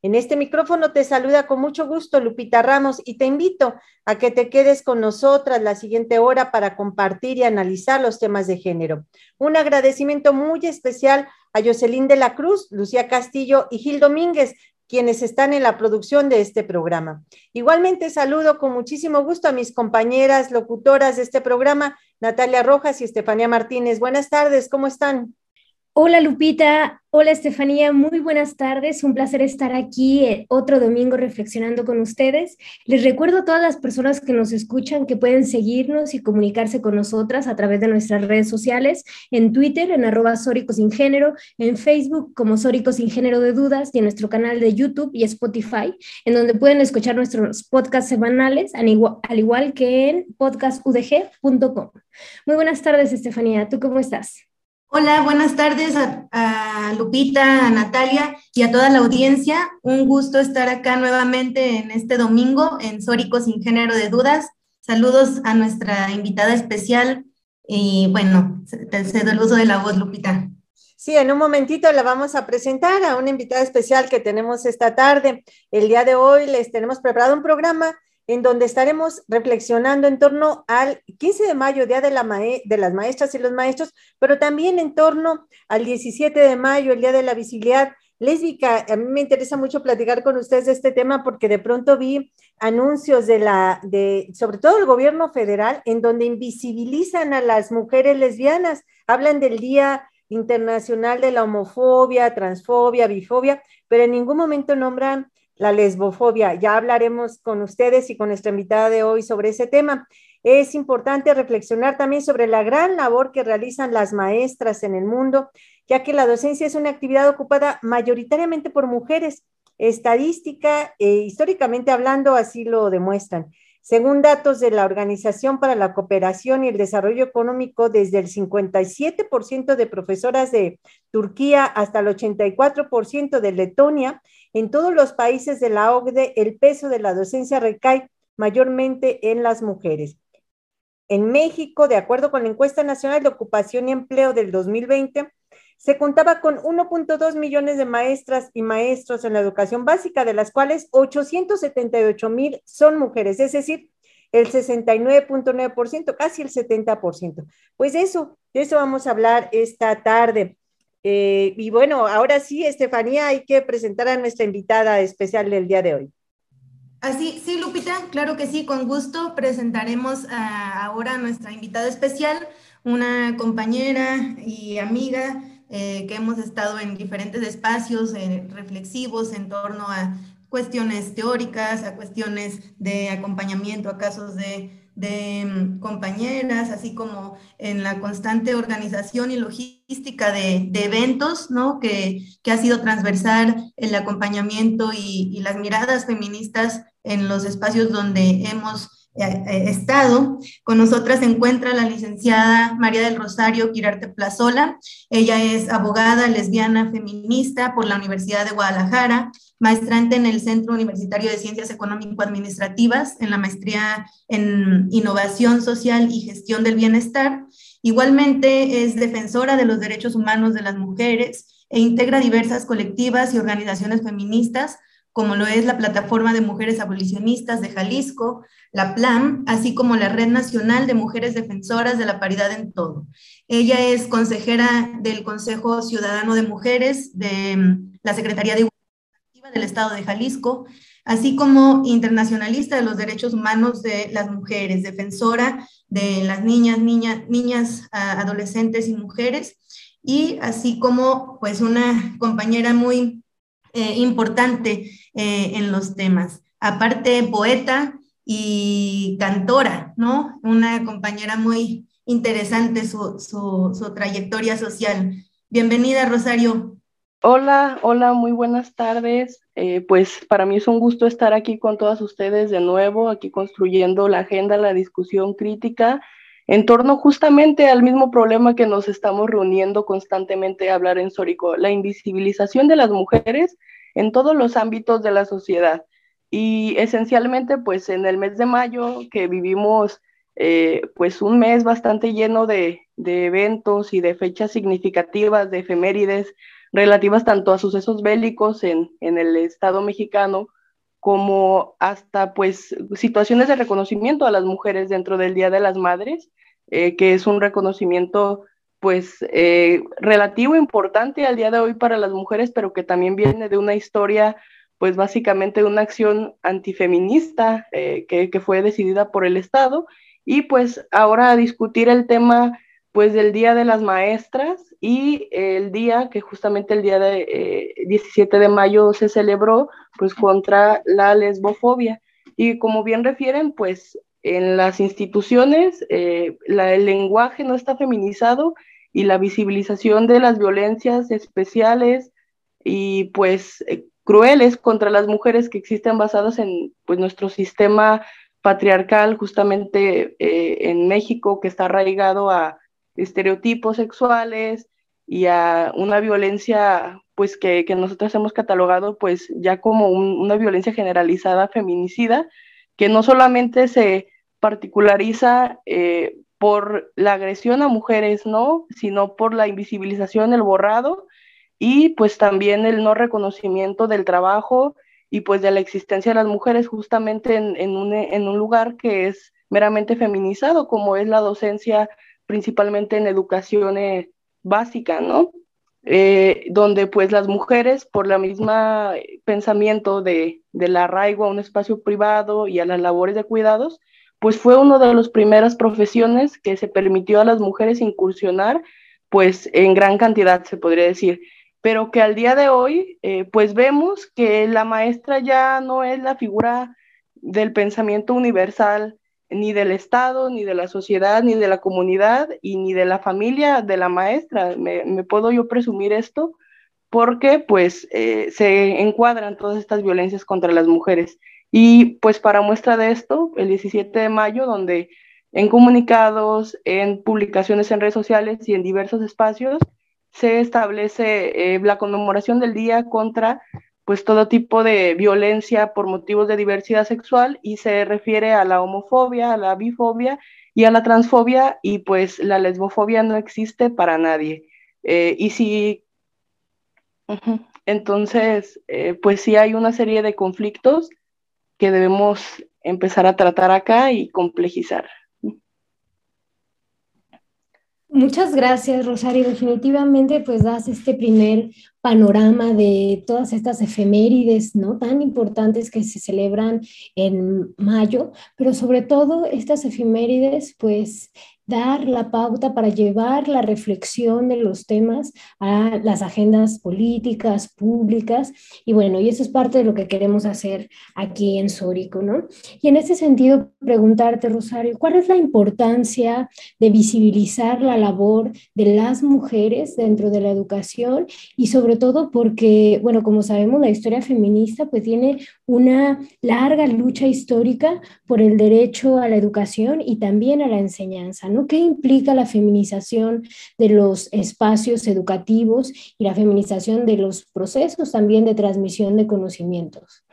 En este micrófono te saluda con mucho gusto Lupita Ramos y te invito a que te quedes con nosotras la siguiente hora para compartir y analizar los temas de género. Un agradecimiento muy especial a Jocelyn de la Cruz, Lucía Castillo y Gil Domínguez, quienes están en la producción de este programa. Igualmente saludo con muchísimo gusto a mis compañeras locutoras de este programa, Natalia Rojas y Estefanía Martínez. Buenas tardes, ¿cómo están? Hola Lupita, hola Estefanía, muy buenas tardes, un placer estar aquí eh, otro domingo reflexionando con ustedes. Les recuerdo a todas las personas que nos escuchan que pueden seguirnos y comunicarse con nosotras a través de nuestras redes sociales, en Twitter en arroba Sórico Sin Género, en Facebook como Sórico Sin Género de Dudas y en nuestro canal de YouTube y Spotify, en donde pueden escuchar nuestros podcasts semanales, al igual que en podcastudg.com. Muy buenas tardes Estefanía, ¿tú cómo estás? Hola, buenas tardes a, Lupita, a Natalia y a toda la audiencia. Un gusto estar acá nuevamente en este domingo en Sórico Sin Género de Dudas. Saludos a nuestra invitada especial y bueno, te cedo el uso de la voz, Lupita. Sí, en un momentito la vamos a presentar a una invitada especial que tenemos esta tarde. El día de hoy les tenemos preparado un programa en donde estaremos reflexionando en torno al 15 de mayo, Día de, la de las Maestras y los Maestros, pero también en torno al 17 de mayo, el Día de la Visibilidad Lésbica. A mí me interesa mucho platicar con ustedes de este tema porque de pronto vi anuncios de la, de, sobre todo el gobierno federal, en donde invisibilizan a las mujeres lesbianas, hablan del Día Internacional de la Homofobia, Transfobia, Bifobia, pero en ningún momento nombran la lesbofobia. Ya hablaremos con ustedes y con nuestra invitada de hoy sobre ese tema. Es importante reflexionar también sobre la gran labor que realizan las maestras en el mundo, ya que la docencia es una actividad ocupada mayoritariamente por mujeres. Estadística e históricamente hablando así lo demuestran. Según datos de la Organización para la Cooperación y el Desarrollo Económico, desde el 57% de profesoras de Turquía hasta el 84% de Letonia, en todos los países de la OCDE el peso de la docencia recae mayormente en las mujeres. En México, de acuerdo con la encuesta nacional de ocupación y empleo del 2020, se contaba con 1.2 millones de maestras y maestros en la educación básica, de las cuales 878 mil son mujeres, es decir, el 69.9%, casi el 70%. Pues eso, de eso vamos a hablar esta tarde. Eh, y bueno, ahora sí, Estefanía, hay que presentar a nuestra invitada especial del día de hoy. Así, sí, Lupita, claro que sí, con gusto presentaremos ahora a nuestra invitada especial, una compañera y amiga eh, que hemos estado en diferentes espacios eh, reflexivos en torno a cuestiones teóricas, a cuestiones de acompañamiento a casos de, mm, compañeras, así como en la constante organización y logística de, eventos, ¿no? Que, ha sido transversal el acompañamiento y, y las miradas feministas en los espacios donde hemos estado. Con nosotras se encuentra la licenciada María del Rosario Quirarte Plazola. Ella es abogada lesbiana feminista por la Universidad de Guadalajara, maestrante en el Centro Universitario de Ciencias Económico-Administrativas, en la maestría en Innovación Social y Gestión del Bienestar. Igualmente es defensora de los derechos humanos de las mujeres e integra diversas colectivas y organizaciones feministas como lo es la Plataforma de Mujeres Abolicionistas de Jalisco, la PLAM, así como la Red Nacional de Mujeres Defensoras de la Paridad en Todo. Ella es consejera del Consejo Ciudadano de Mujeres de mm, la Secretaría de Igualdad del Estado de Jalisco, así como internacionalista de los derechos humanos de las mujeres, defensora de las niñas, niñas, niñas, adolescentes y mujeres, y así como pues una compañera muy eh, importante eh, en los temas. Aparte, poeta y cantora, ¿no? Una compañera muy interesante su, su, trayectoria social. Bienvenida, Rosario. Hola, hola, muy buenas tardes. Eh, pues para mí es un gusto estar aquí con todas ustedes de nuevo, aquí construyendo la agenda, la discusión crítica en torno justamente al mismo problema que nos estamos reuniendo constantemente a hablar en Sórico, la invisibilización de las mujeres en todos los ámbitos de la sociedad. Y esencialmente, pues en el mes de mayo, que vivimos eh, pues un mes bastante lleno de, eventos y de fechas significativas, de efemérides relativas tanto a sucesos bélicos en, en el Estado mexicano, como hasta pues situaciones de reconocimiento a las mujeres dentro del Día de las Madres, eh, que es un reconocimiento pues eh, relativo importante al día de hoy para las mujeres, pero que también viene de una historia pues básicamente de una acción antifeminista eh, que, fue decidida por el Estado y pues ahora discutir el tema pues del Día de las Maestras y el día que justamente el día de 17 de mayo se celebró pues contra la lesbofobia. Y como bien refieren, pues en las instituciones eh, el lenguaje no está feminizado y la visibilización de las violencias especiales y pues eh, crueles contra las mujeres que existen basadas en pues nuestro sistema patriarcal justamente eh, en México que está arraigado a estereotipos sexuales y a una violencia pues que, que nosotros hemos catalogado pues ya como una violencia generalizada feminicida que no solamente se particulariza eh, por la agresión a mujeres, ¿no? Sino por la invisibilización, el borrado y pues también el no reconocimiento del trabajo y pues de la existencia de las mujeres justamente en, un, lugar que es meramente feminizado, como es la docencia principalmente en educación eh, básica, ¿no? Eh, donde pues las mujeres por la misma pensamiento de, del arraigo a un espacio privado y a las labores de cuidados, pues fue una de las primeras profesiones que se permitió a las mujeres incursionar, pues en gran cantidad, se podría decir, pero que al día de hoy, eh, pues vemos que la maestra ya no es la figura del pensamiento universal, ni del Estado, ni de la sociedad, ni de la comunidad, y ni de la familia de la maestra. Me, puedo yo presumir esto porque pues eh, se encuadran todas estas violencias contra las mujeres. Y pues para muestra de esto, el 17 de mayo, donde en comunicados, en publicaciones en redes sociales y en diversos espacios, se establece eh, la conmemoración del día contra pues todo tipo de violencia por motivos de diversidad sexual y se refiere a la homofobia, a la bifobia y a la transfobia y pues la lesbofobia no existe para nadie. Eh, y si, entonces, eh, pues sí hay una serie de conflictos que debemos empezar a tratar acá y complejizar. Muchas gracias, Rosario. Definitivamente, pues das este primer panorama de todas estas efemérides, ¿no? Tan importantes que se celebran en mayo, pero sobre todo estas efemérides, pues dar la pauta para llevar la reflexión de los temas a las agendas políticas, públicas, y bueno, y eso es parte de lo que queremos hacer aquí en Sórico, ¿no? Y en ese sentido, preguntarte, Rosario, ¿cuál es la importancia de visibilizar la labor de las mujeres dentro de la educación y sobre todo porque, bueno, como sabemos, la historia feminista pues tiene una larga lucha histórica por el derecho a la educación y también a la enseñanza, ¿no? ¿Qué implica la feminización de los espacios educativos y la feminización de los procesos también de transmisión de conocimientos?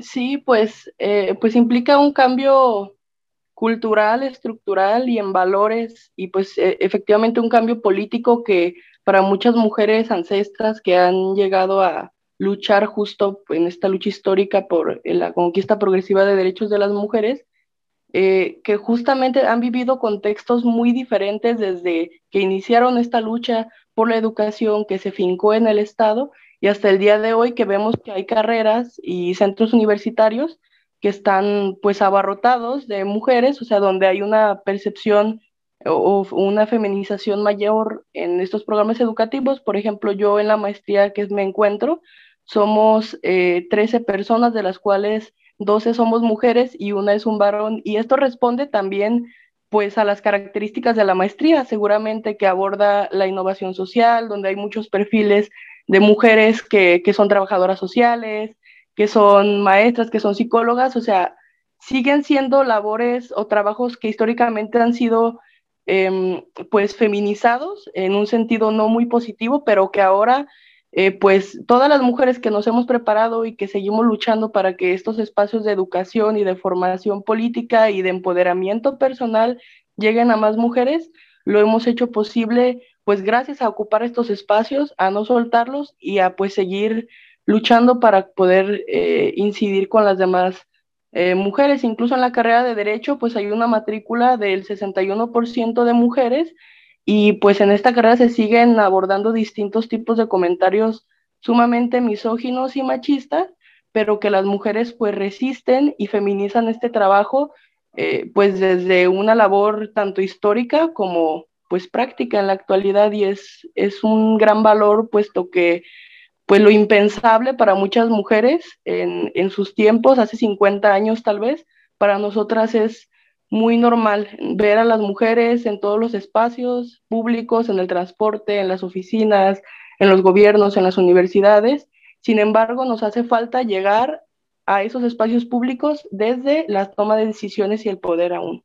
Sí, pues, eh, pues implica un cambio cultural, estructural y en valores y pues e, efectivamente un cambio político que para muchas mujeres ancestras que han llegado a, luchar justo en esta lucha histórica por la conquista progresiva de derechos de las mujeres, eh, que justamente han vivido contextos muy diferentes desde que iniciaron esta lucha por la educación que se fincó en el Estado y hasta el día de hoy que vemos que hay carreras y centros universitarios que están pues abarrotados de mujeres, o sea, donde hay una percepción o una feminización mayor en estos programas educativos. Por ejemplo, yo en la maestría que me encuentro, somos 13 eh, personas, de las cuales 12 somos mujeres y una es un varón. Y esto responde también pues a las características de la maestría, seguramente que aborda la innovación social, donde hay muchos perfiles de mujeres que, que son trabajadoras sociales, que son maestras, que son psicólogas, o sea, siguen siendo labores o trabajos que históricamente han sido em, pues feminizados en un sentido no muy positivo, pero que ahora eh, pues todas las mujeres que nos hemos preparado y que seguimos luchando para que estos espacios de educación y de formación política y de empoderamiento personal lleguen a más mujeres, lo hemos hecho posible pues gracias a ocupar estos espacios, a no soltarlos y a pues seguir luchando para poder eh, incidir con las demás eh, mujeres. Incluso en la carrera de derecho pues hay una matrícula del 61% de mujeres y pues en esta carrera se siguen abordando distintos tipos de comentarios sumamente misóginos y machistas, pero que las mujeres pues resisten y feminizan este trabajo eh, pues desde una labor tanto histórica como pues práctica en la actualidad. Y es, es un gran valor puesto que pues lo impensable para muchas mujeres en, en sus tiempos, hace 50 años tal vez, para nosotras es muy normal ver a las mujeres en todos los espacios públicos, en el transporte, en las oficinas, en los gobiernos, en las universidades. Sin embargo, nos hace falta llegar a esos espacios públicos desde la toma de decisiones y el poder aún.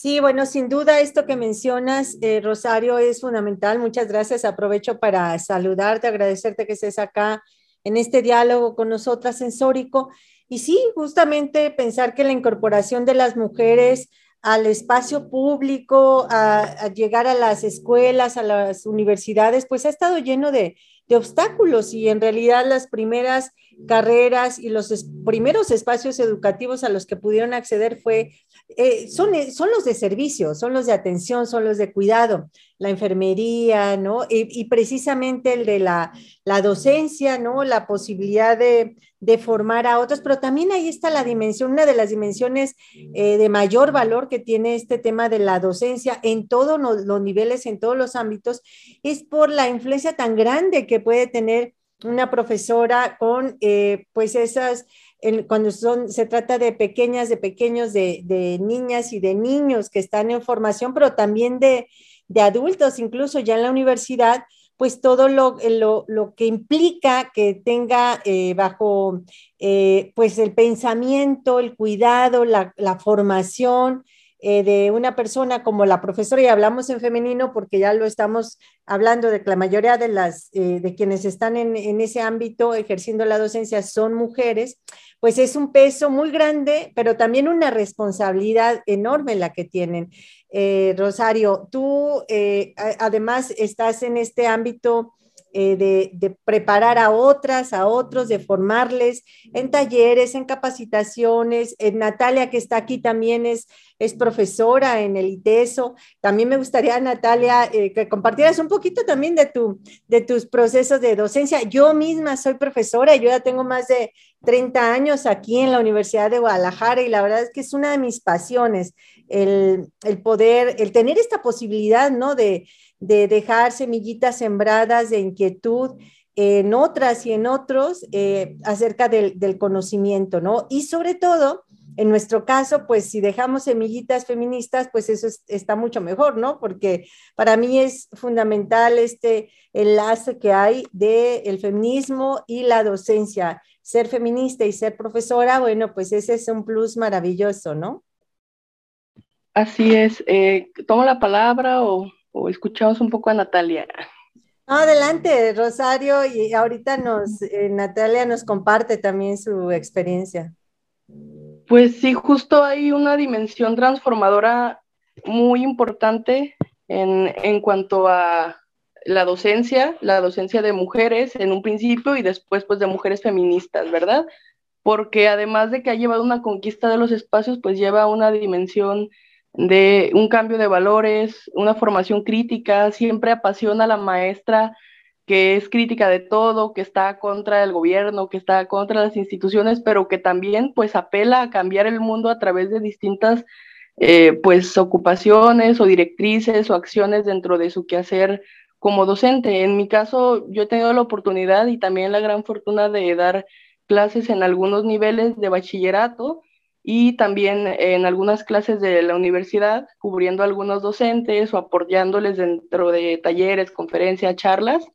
Sí, bueno, sin duda esto que mencionas, eh, Rosario, es fundamental. Muchas gracias. Aprovecho para saludarte, agradecerte que estés acá en este diálogo con nosotras en Sórico. Y sí, justamente pensar que la incorporación de las mujeres al espacio público, a, llegar a las escuelas, a las universidades, pues ha estado lleno de, de obstáculos y en realidad las primeras carreras y los primeros espacios educativos a los que pudieron acceder fue, eh, son, eh, son los de servicio, son los de atención, son los de cuidado, la enfermería, ¿no? Y, precisamente el de la, la, docencia, ¿no? La posibilidad de, de, formar a otros, pero también ahí está la dimensión, una de las dimensiones eh, de mayor valor que tiene este tema de la docencia en todos los niveles, en todos los ámbitos, es por la influencia tan grande que puede tener una profesora con eh, pues esas, cuando son, se trata de pequeñas, de pequeños, de, niñas y de niños que están en formación, pero también de, adultos, incluso ya en la universidad, pues todo lo, lo, que implica que tenga eh, bajo eh, pues el pensamiento, el cuidado, la, la formación, eh, de una persona como la profesora, y hablamos en femenino porque ya lo estamos hablando de que la mayoría de, las, eh, de quienes están en, en, ese ámbito ejerciendo la docencia son mujeres, pues es un peso muy grande, pero también una responsabilidad enorme la que tienen. Eh, Rosario, tú además estás en este ámbito de, de, preparar a otras, a otros, de formarles en talleres, en capacitaciones. Natalia, que está aquí, también es es profesora en el ITESO. También me gustaría, Natalia, eh, que compartieras un poquito también de, tu, de tus procesos de docencia. Yo misma soy profesora, yo ya tengo más de 30 años aquí en la Universidad de Guadalajara y la verdad es que es una de mis pasiones el, poder, el tener esta posibilidad, ¿no? De, dejar semillitas sembradas de inquietud en otras y en otros eh, acerca del, conocimiento, ¿no? Y sobre todo, en nuestro caso, pues si dejamos semillitas feministas, pues eso está mucho mejor, ¿no? Porque para mí es fundamental este enlace que hay del el feminismo y la docencia. Ser feminista y ser profesora, bueno, pues ese es un plus maravilloso, ¿no? Así es. Eh, ¿Tomo la palabra o, escuchamos un poco a Natalia? adelante, Rosario, y ahorita nos, eh, Natalia nos comparte también su experiencia. Pues sí, justo hay una dimensión transformadora muy importante en, cuanto a la docencia, la docencia de mujeres en un principio y después pues de mujeres feministas, ¿verdad? Porque además de que ha llevado una conquista de los espacios, pues lleva una dimensión de un cambio de valores, una formación crítica, siempre apasiona a la maestra que es crítica de todo, que está contra el gobierno, que está contra las instituciones, pero que también pues apela a cambiar el mundo a través de distintas eh, pues ocupaciones o directrices o acciones dentro de su quehacer como docente. En mi caso, yo he tenido la oportunidad y también la gran fortuna de dar clases en algunos niveles de bachillerato y también en algunas clases de la universidad, cubriendo a algunos docentes o apoyándoles dentro de talleres, conferencias, charlas.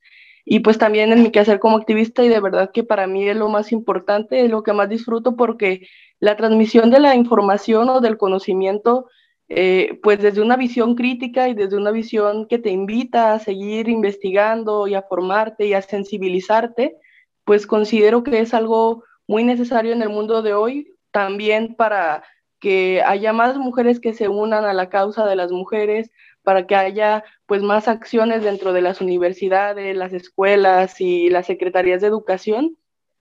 Y pues también en mi quehacer como activista y de verdad que para mí es lo más importante, es lo que más disfruto porque la transmisión de la información o del conocimiento, eh, pues desde una visión crítica y desde una visión que te invita a seguir investigando y a formarte y a sensibilizarte, pues considero que es algo muy necesario en el mundo de hoy, también para que haya más mujeres que se unan a la causa de las mujeres, para que haya pues más acciones dentro de las universidades, las escuelas y las secretarías de educación,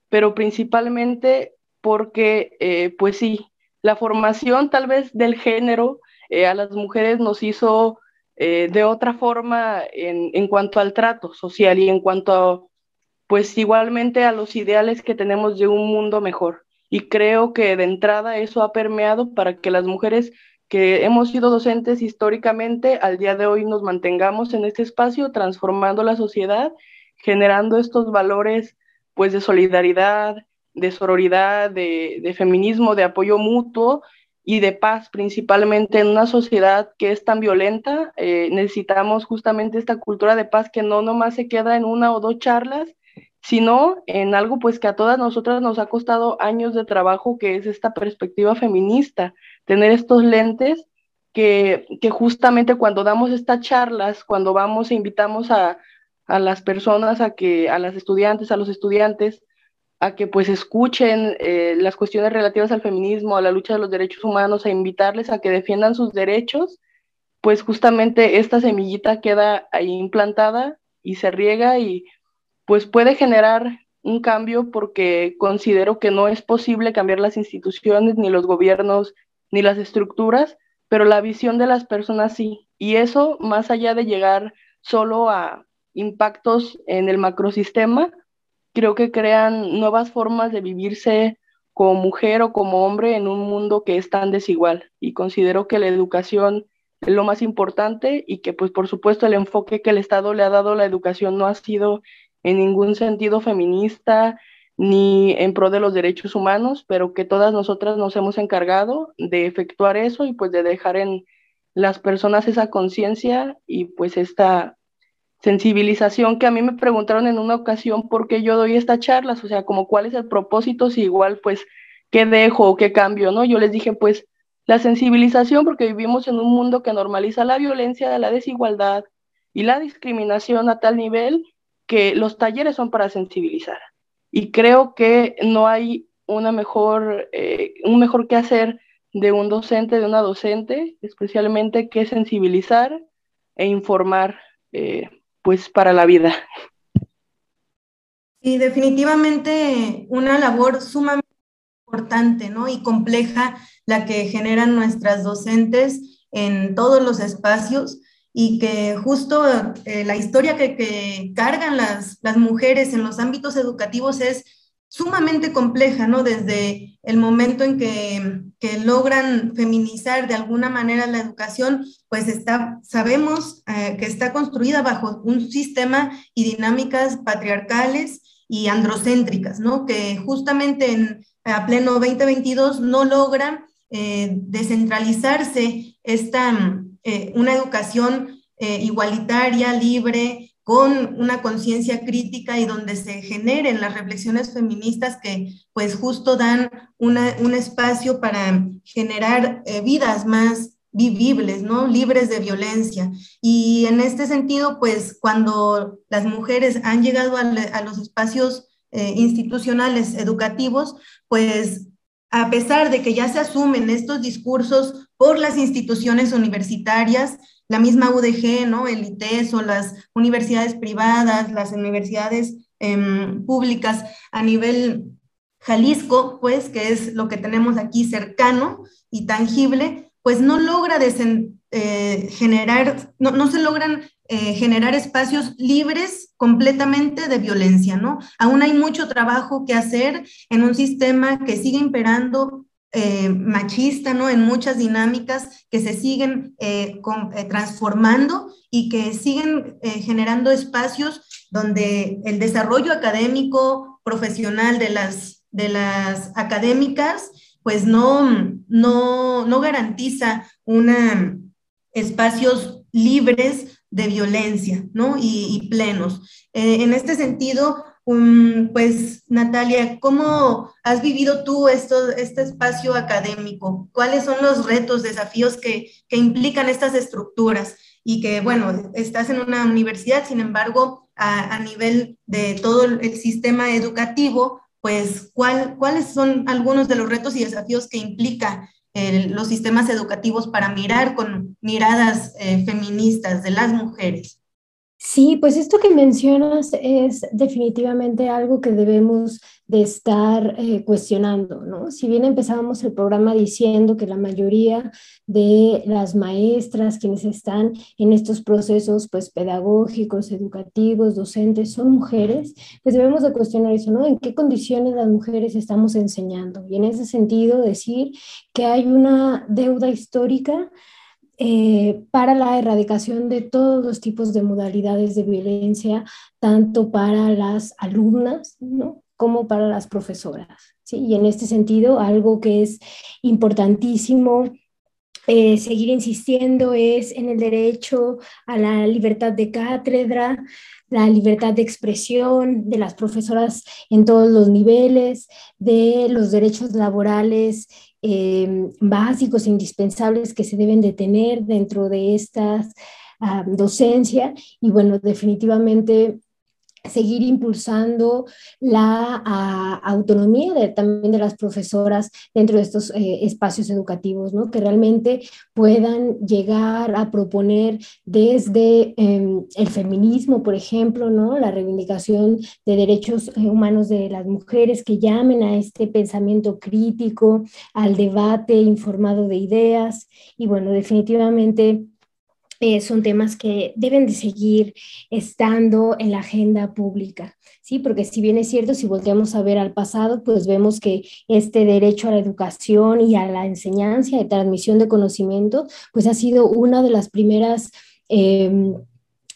pero principalmente porque eh, pues sí, la formación tal vez del género eh, a las mujeres nos hizo eh, de otra forma en, en, cuanto al trato social y en cuanto a, pues igualmente a los ideales que tenemos de un mundo mejor. Y creo que de entrada eso ha permeado para que las mujeres que hemos sido docentes históricamente, al día de hoy nos mantengamos en este espacio, transformando la sociedad, generando estos valores pues de solidaridad, de sororidad, de, feminismo, de apoyo mutuo y de paz, principalmente en una sociedad que es tan violenta. Eh, necesitamos justamente esta cultura de paz que no nomás se queda en una o dos charlas, sino en algo pues que a todas nosotras nos ha costado años de trabajo, que es esta perspectiva feminista, tener estos lentes que, que justamente cuando damos estas charlas, cuando vamos e invitamos a, a las personas, a que, a las estudiantes, a los estudiantes, a que pues escuchen eh, las cuestiones relativas al feminismo, a la lucha de los derechos humanos, a invitarles a que defiendan sus derechos, pues justamente esta semillita queda ahí implantada y se riega y pues puede generar un cambio porque considero que no es posible cambiar las instituciones, ni los gobiernos, ni las estructuras, pero la visión de las personas sí. Y eso, más allá de llegar solo a impactos en el macrosistema, creo que crean nuevas formas de vivirse como mujer o como hombre en un mundo que es tan desigual. Y considero que la educación es lo más importante y que pues por supuesto el enfoque que el Estado le ha dado a la educación no ha sido en ningún sentido feminista ni en pro de los derechos humanos, pero que todas nosotras nos hemos encargado de efectuar eso y pues de dejar en las personas esa conciencia y pues esta sensibilización que a mí me preguntaron en una ocasión por qué yo doy estas charlas, o sea, como cuál es el propósito, si igual pues qué dejo qué cambio, ¿no? Yo les dije pues la sensibilización porque vivimos en un mundo que normaliza la violencia, la desigualdad y la discriminación a tal nivel que los talleres son para sensibilizar. Y creo que no hay una mejor, eh, un mejor que hacer de un docente, de una docente, especialmente que sensibilizar e informar, eh, pues, para la vida. Y definitivamente una labor sumamente importante, ¿no? Y compleja la que generan nuestras docentes en todos los espacios y que justo eh, la historia que, cargan las, las, mujeres en los ámbitos educativos es sumamente compleja, ¿no? Desde el momento en que, que logran feminizar de alguna manera la educación, pues está, sabemos eh, que está construida bajo un sistema y dinámicas patriarcales y androcéntricas, ¿no? Que justamente en a pleno 2022 no logran eh, descentralizarse esta eh, una educación eh, igualitaria, libre, con una conciencia crítica y donde se generen las reflexiones feministas que pues justo dan un espacio para generar eh, vidas más vivibles, ¿no? Libres de violencia. Y en este sentido, pues cuando las mujeres han llegado a, los espacios institucionales educativos, pues a pesar de que ya se asumen estos discursos por las instituciones universitarias, la misma UDG, ¿no? El ITES o las universidades privadas, las universidades em, públicas a nivel Jalisco, pues, que es lo que tenemos aquí cercano y tangible, pues no logra eh, generar, no, no, se logran eh, generar espacios libres completamente de violencia, ¿no? Aún hay mucho trabajo que hacer en un sistema que sigue imperando eh, machista, ¿no? En muchas dinámicas que se siguen transformando y que siguen generando espacios donde el desarrollo académico, profesional de las, de las académicas, pues no, no, no garantiza una, espacios libres de violencia, ¿no? Y, plenos. Eh, en este sentido, pues Natalia, ¿cómo has vivido tú esto, este espacio académico? ¿Cuáles son los retos, desafíos que, que, implican estas estructuras? Y que, bueno, estás en una universidad, sin embargo, a, a nivel de todo el sistema educativo, pues ¿cuál, cuáles son algunos de los retos y desafíos que implica los sistemas educativos para mirar con miradas eh, feministas de las mujeres. Sí, pues esto que mencionas es definitivamente algo que debemos de estar eh, cuestionando, ¿no? Si bien empezábamos el programa diciendo que la mayoría de las maestras, quienes están en estos procesos, pues pedagógicos, educativos, docentes, son mujeres, pues debemos de cuestionar eso, ¿no? ¿En qué condiciones las mujeres estamos enseñando? Y en ese sentido decir que hay una deuda histórica eh, para la erradicación de todos los tipos de modalidades de violencia, tanto para las alumnas como para las profesoras. ¿sí? Y en este sentido, algo que es importantísimo eh, seguir insistiendo es en el derecho a la libertad de cátedra, la libertad de expresión de las profesoras en todos los niveles, de los derechos laborales eh, básicos e indispensables que se deben de tener dentro de esta ah, docencia. Y bueno, definitivamente seguir impulsando la autonomía también de las profesoras dentro de estos eh, espacios educativos, ¿no? que realmente puedan llegar a proponer desde em, el feminismo, por ejemplo, ¿no? la reivindicación de derechos eh, humanos de las mujeres, que llamen a este pensamiento crítico, al debate informado de ideas y bueno, definitivamente eh, son temas que deben de seguir estando en la agenda pública, ¿sí? Porque si bien es cierto, si volteamos a ver al pasado, pues vemos que este derecho a la educación y a la enseñanza y transmisión de conocimiento, pues ha sido una de las primeras... Em,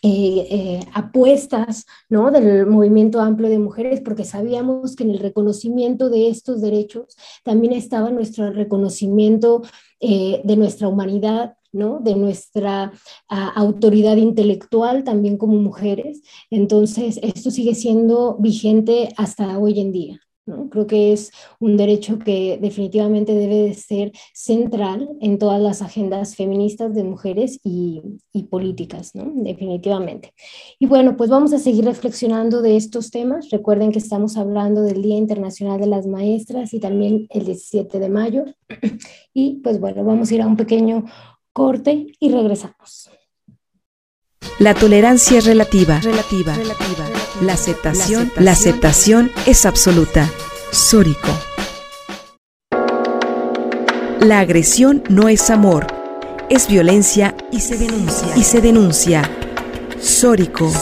eh, eh, apuestas ¿no? del movimiento amplio de mujeres, porque sabíamos que en el reconocimiento de estos derechos también estaba nuestro reconocimiento de nuestra humanidad, de nuestra ah, autoridad intelectual también como mujeres. Entonces, esto sigue siendo vigente hasta hoy en día. Creo que es un derecho que definitivamente debe de ser central en todas las agendas feministas de mujeres y, políticas, definitivamente. Y bueno, pues vamos a seguir reflexionando de estos temas. Recuerden que estamos hablando del Día Internacional de las Maestras y también el 17 de mayo. Y pues bueno, vamos a ir a un pequeño corte y regresamos. La tolerancia es relativa. Relativa. relativa. La, aceptación, la aceptación, es absoluta. Sórico. La agresión no es amor, es violencia y se denuncia. Y se denuncia. Sórico.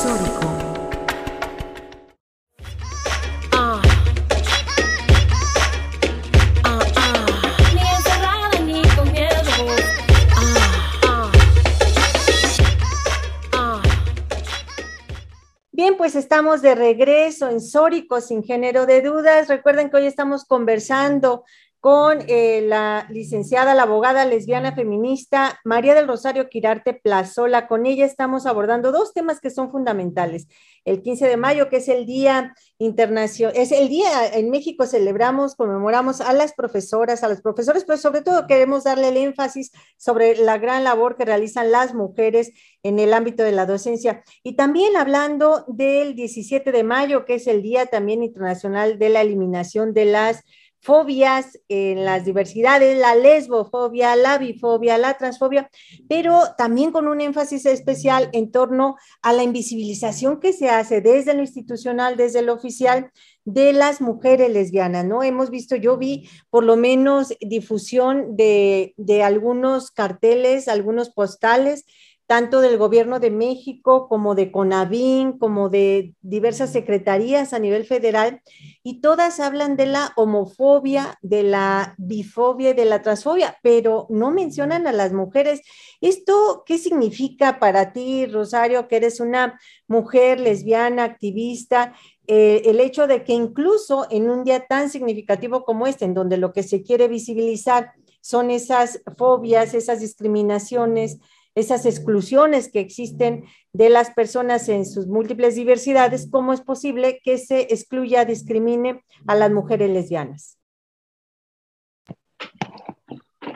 Pues estamos de regreso en Sórico, sin género de dudas. Recuerden que hoy estamos conversando con eh, la licenciada, la abogada lesbiana feminista María del Rosario Quirarte Plazola. Con ella estamos abordando dos temas que son fundamentales. El 15 de mayo, que es el Día Internacional, es el día en México celebramos, conmemoramos a las profesoras, a los profesores, pero sobre todo queremos darle el énfasis sobre la gran labor que realizan las mujeres en el ámbito de la docencia. Y también hablando del 17 de mayo, que es el Día también internacional de la eliminación de las fobias en las diversidades, la lesbofobia, la bifobia, la transfobia, pero también con un énfasis especial en torno a la invisibilización que se hace desde lo institucional, desde lo oficial de las mujeres lesbianas, ¿no? Hemos visto, yo vi por lo menos difusión de, de algunos carteles, algunos postales tanto del gobierno de México como de CONAVIN, como de diversas secretarías a nivel federal, y todas hablan de la homofobia, de la bifobia y de la transfobia, pero no mencionan a las mujeres. ¿Esto qué significa para ti, Rosario, que eres una mujer lesbiana, activista? Eh, el hecho de que incluso en un día tan significativo como este, en donde lo que se quiere visibilizar son esas fobias, esas discriminaciones, esas exclusiones que existen de las personas en sus múltiples diversidades, ¿cómo es posible que se excluya, discrimine a las mujeres lesbianas?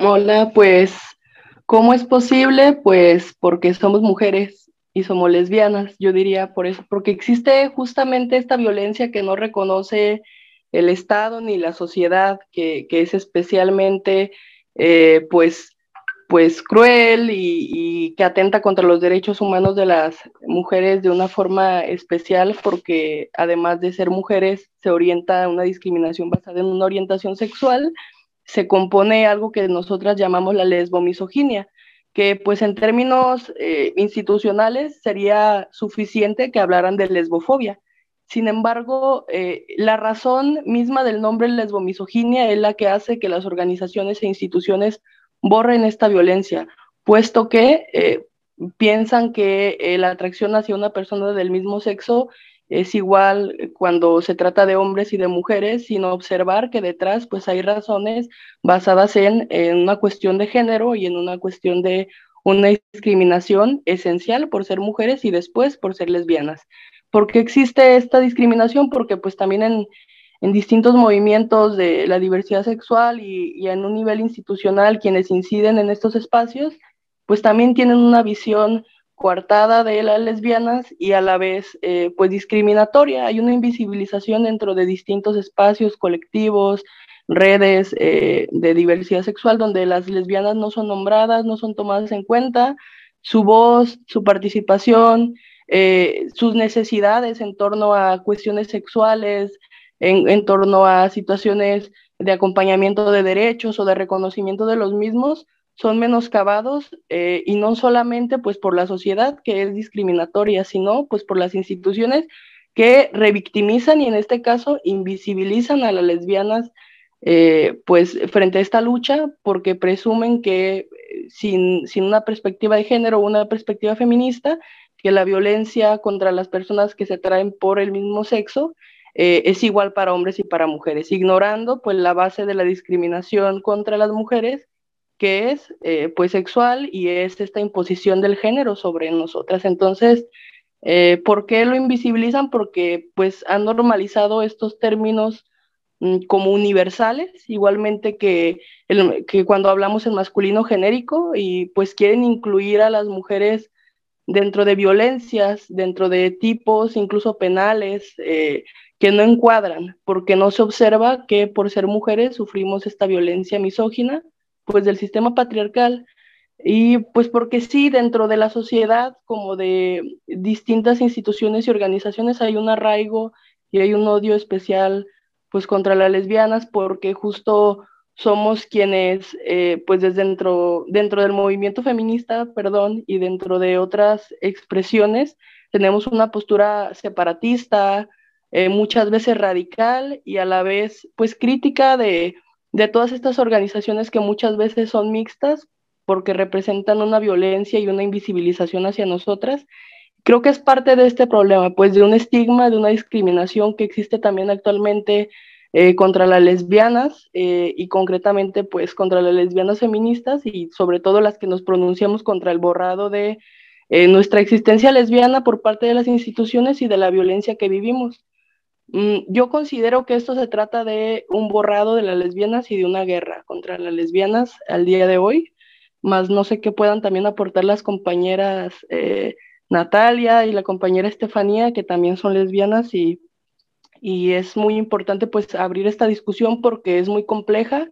Hola, pues, ¿cómo es posible? Pues porque somos mujeres y somos lesbianas, yo diría por eso, porque existe justamente esta violencia que no reconoce el Estado ni la sociedad, que, es especialmente, eh, pues, pues cruel y, que atenta contra los derechos humanos de las mujeres de una forma especial porque además de ser mujeres se orienta a una discriminación basada en una orientación sexual, se compone algo que nosotras llamamos la lesbomisoginia, que pues en términos eh, institucionales sería suficiente que hablaran de lesbofobia. Sin embargo, eh, la razón misma del nombre lesbomisoginia es la que hace que las organizaciones e instituciones borren esta violencia, puesto que eh, piensan que eh, la atracción hacia una persona del mismo sexo es igual cuando se trata de hombres y de mujeres, sino observar que detrás pues hay razones basadas en, en una cuestión de género y en una cuestión de una discriminación esencial por ser mujeres y después por ser lesbianas. ¿Por qué existe esta discriminación? Porque pues también en, en distintos movimientos de la diversidad sexual y, en un nivel institucional quienes inciden en estos espacios, pues también tienen una visión coartada de las lesbianas y a la vez eh, pues discriminatoria. Hay una invisibilización dentro de distintos espacios colectivos, redes eh, de diversidad sexual donde las lesbianas no son nombradas, no son tomadas en cuenta, su voz, su participación, eh, sus necesidades en torno a cuestiones sexuales, en, torno a situaciones de acompañamiento de derechos o de reconocimiento de los mismos son menoscabados eh, y no solamente pues por la sociedad que es discriminatoria, sino pues por las instituciones que revictimizan y en este caso invisibilizan a las lesbianas eh, pues frente a esta lucha porque presumen que eh, sin, sin una perspectiva de género una perspectiva feminista, que la violencia contra las personas que se traen por el mismo sexo eh, es igual para hombres y para mujeres, ignorando pues la base de la discriminación contra las mujeres, que es eh, pues sexual y es esta imposición del género sobre nosotras. Entonces, eh, ¿por qué lo invisibilizan? Porque pues han normalizado estos términos mm, como universales, igualmente que, que cuando hablamos en masculino genérico y pues quieren incluir a las mujeres dentro de violencias, dentro de tipos incluso penales, que no encuadran, porque no se observa que por ser mujeres sufrimos esta violencia misógina, pues del sistema patriarcal, y pues porque sí, dentro de la sociedad, como de distintas instituciones y organizaciones, hay un arraigo y hay un odio especial, pues contra las lesbianas, porque justo somos quienes, eh, pues desde dentro, dentro del movimiento feminista, perdón, y dentro de otras expresiones, tenemos una postura separatista, eh, muchas veces radical y a la vez pues crítica de, de todas estas organizaciones que muchas veces son mixtas porque representan una violencia y una invisibilización hacia nosotras. Creo que es parte de este problema, pues de un estigma, de una discriminación que existe también actualmente eh, contra las lesbianas eh, y concretamente pues contra las lesbianas feministas y sobre todo las que nos pronunciamos contra el borrado de nuestra existencia lesbiana por parte de las instituciones y de la violencia que vivimos. Mm, yo considero que esto se trata de un borrado de las lesbianas y de una guerra contra las lesbianas al día de hoy, más no sé qué puedan también aportar las compañeras eh, Natalia y la compañera Estefanía, que también son lesbianas y, y es muy importante pues abrir esta discusión porque es muy compleja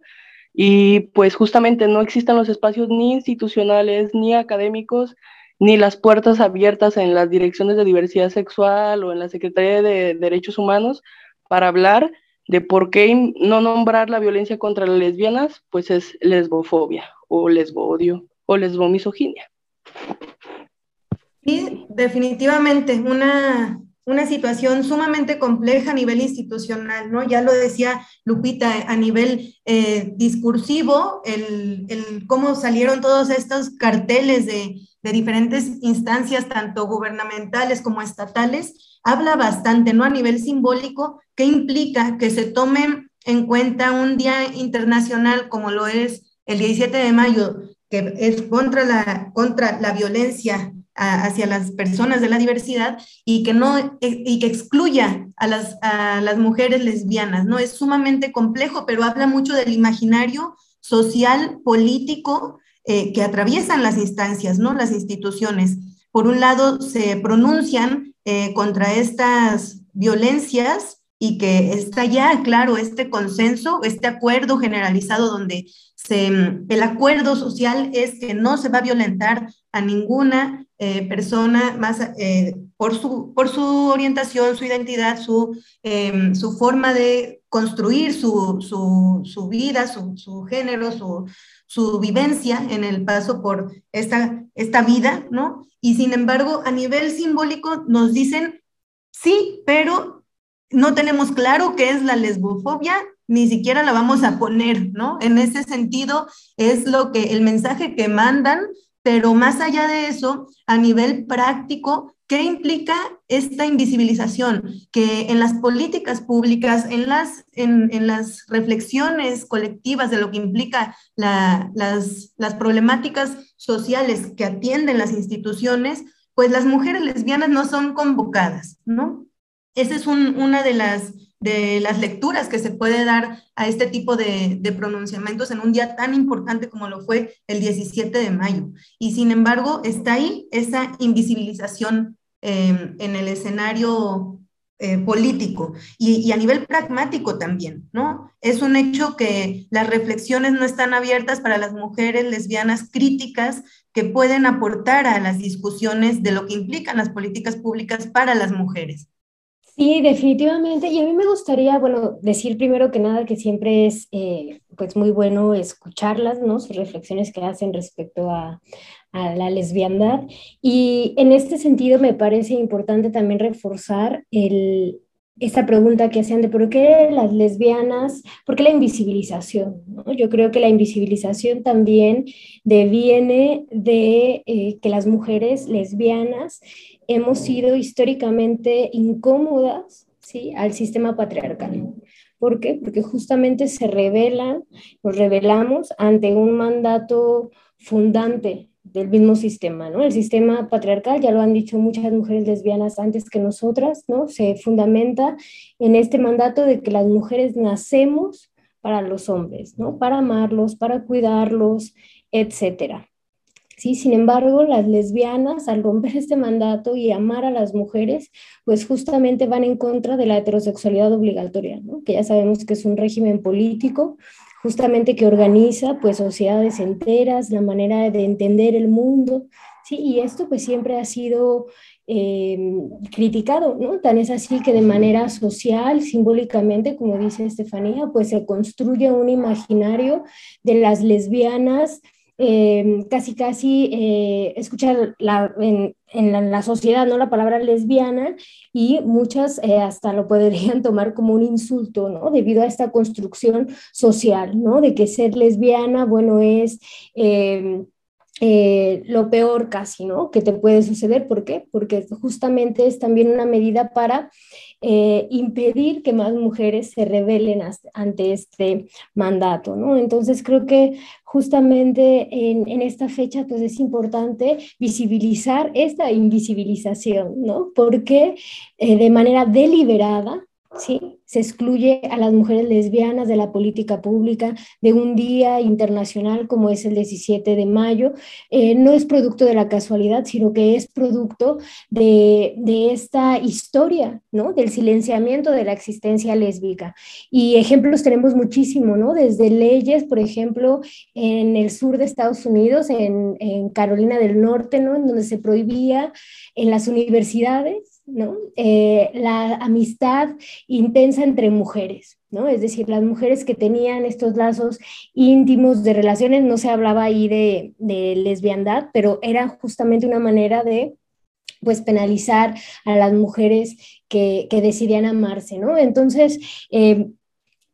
y pues justamente no existen los espacios ni institucionales ni académicos ni las puertas abiertas en las direcciones de diversidad sexual o en la Secretaría de Derechos Humanos para hablar de por qué no nombrar la violencia contra las lesbianas, pues es lesbofobia o lesbodio o lesbomisoginia. Y definitivamente una, una situación sumamente compleja a nivel institucional, ¿no? Ya lo decía Lupita, a nivel eh, discursivo, el, el, cómo salieron todos estos carteles de, de diferentes instancias, tanto gubernamentales como estatales, habla bastante, ¿no? A nivel simbólico, ¿qué implica que se tome en cuenta un día internacional como lo es el 17 de mayo, que es contra la, contra la violencia hacia las personas de la diversidad y que no y que excluya a las, a las mujeres lesbianas, ¿no? Es sumamente complejo, pero habla mucho del imaginario social, político, eh, que atraviesan las instancias, ¿no? Las instituciones. Por un lado, se pronuncian eh, contra estas violencias y que está ya claro este consenso, este acuerdo generalizado donde se, el acuerdo social es que no se va a violentar a ninguna eh, persona más por, su, por su orientación, su identidad, su, em, su forma de construir su, su, su vida, su, su género, su, su vivencia en el paso por esta, esta vida, ¿no? Y sin embargo, a nivel simbólico nos dicen, sí, pero no tenemos claro qué es la lesbofobia, ni siquiera la vamos a poner, ¿no? En ese sentido, es lo que el mensaje que mandan, pero más allá de eso, a nivel práctico, ¿Qué implica esta invisibilización? Que en las políticas públicas, en las, en, las reflexiones colectivas de lo que implica las, las problemáticas sociales que atienden las instituciones, pues las mujeres lesbianas no son convocadas, ¿no? Esa es una de las, de las lecturas que se puede dar a este tipo de, pronunciamientos en un día tan importante como lo fue el 17 de mayo. Y sin embargo, está ahí esa invisibilización en el escenario eh, político y, a nivel pragmático también, ¿no? Es un hecho que las reflexiones no están abiertas para las mujeres lesbianas críticas que pueden aportar a las discusiones de lo que implican las políticas públicas para las mujeres. Sí, definitivamente. Y a mí me gustaría, bueno, decir primero que nada que siempre es eh, pues muy bueno escucharlas, ¿no? Sus reflexiones que hacen respecto a, a la lesbiandad. Y en este sentido me parece importante también reforzar el, esta pregunta que hacían de por qué las lesbianas, por qué la invisibilización. Yo creo que la invisibilización también deviene de eh, que las mujeres lesbianas hemos sido históricamente incómodas ¿sí? al sistema patriarcal. ¿Por qué? Porque justamente se revelan, nos revelamos ante un mandato fundante del mismo sistema, ¿no? El sistema patriarcal, ya lo han dicho muchas mujeres lesbianas antes que nosotras, ¿no? Se fundamenta en este mandato de que las mujeres nacemos para los hombres, ¿no? Para amarlos, para cuidarlos, etcétera. Sí, sin embargo, las lesbianas, al romper este mandato y amar a las mujeres, pues justamente van en contra de la heterosexualidad obligatoria, que ya sabemos que es un régimen político justamente que organiza pues sociedades enteras, la manera de entender el mundo, ¿sí? Y esto pues siempre ha sido em, criticado, ¿no? Tan es así que de manera social, simbólicamente, como dice Estefanía, pues se construye un imaginario de las lesbianas Em, casi casi eh, escuchar la, en, la, sociedad no la palabra lesbiana y muchas eh, hasta lo podrían tomar como un insulto, ¿no? Debido a esta construcción social, ¿no? De que ser lesbiana, bueno, es... Em, eh, lo peor casi, ¿no? Que te puede suceder. ¿Por qué? Porque justamente es también una medida para impedir que más mujeres se rebelen ante este mandato, ¿no? Entonces creo que justamente en, esta fecha pues es importante visibilizar esta invisibilización, ¿no? Porque eh, de manera deliberada ¿sí? Se excluye a las mujeres lesbianas de la política pública de un día internacional como es el 17 de mayo. Eh, no es producto de la casualidad, sino que es producto de, esta historia, ¿no? Del silenciamiento de la existencia lésbica. Y ejemplos tenemos muchísimo, ¿no? Desde leyes, por ejemplo, en el sur de Estados Unidos, en, en Carolina del Norte, ¿no? En donde se prohibía en las universidades ¿no? Eh, la amistad intensa entre mujeres, ¿no? Es decir, las mujeres que tenían estos lazos íntimos de relaciones, no se hablaba ahí de, lesbiandad, pero era justamente una manera de pues penalizar a las mujeres que, decidían amarse, ¿no? Entonces, eh,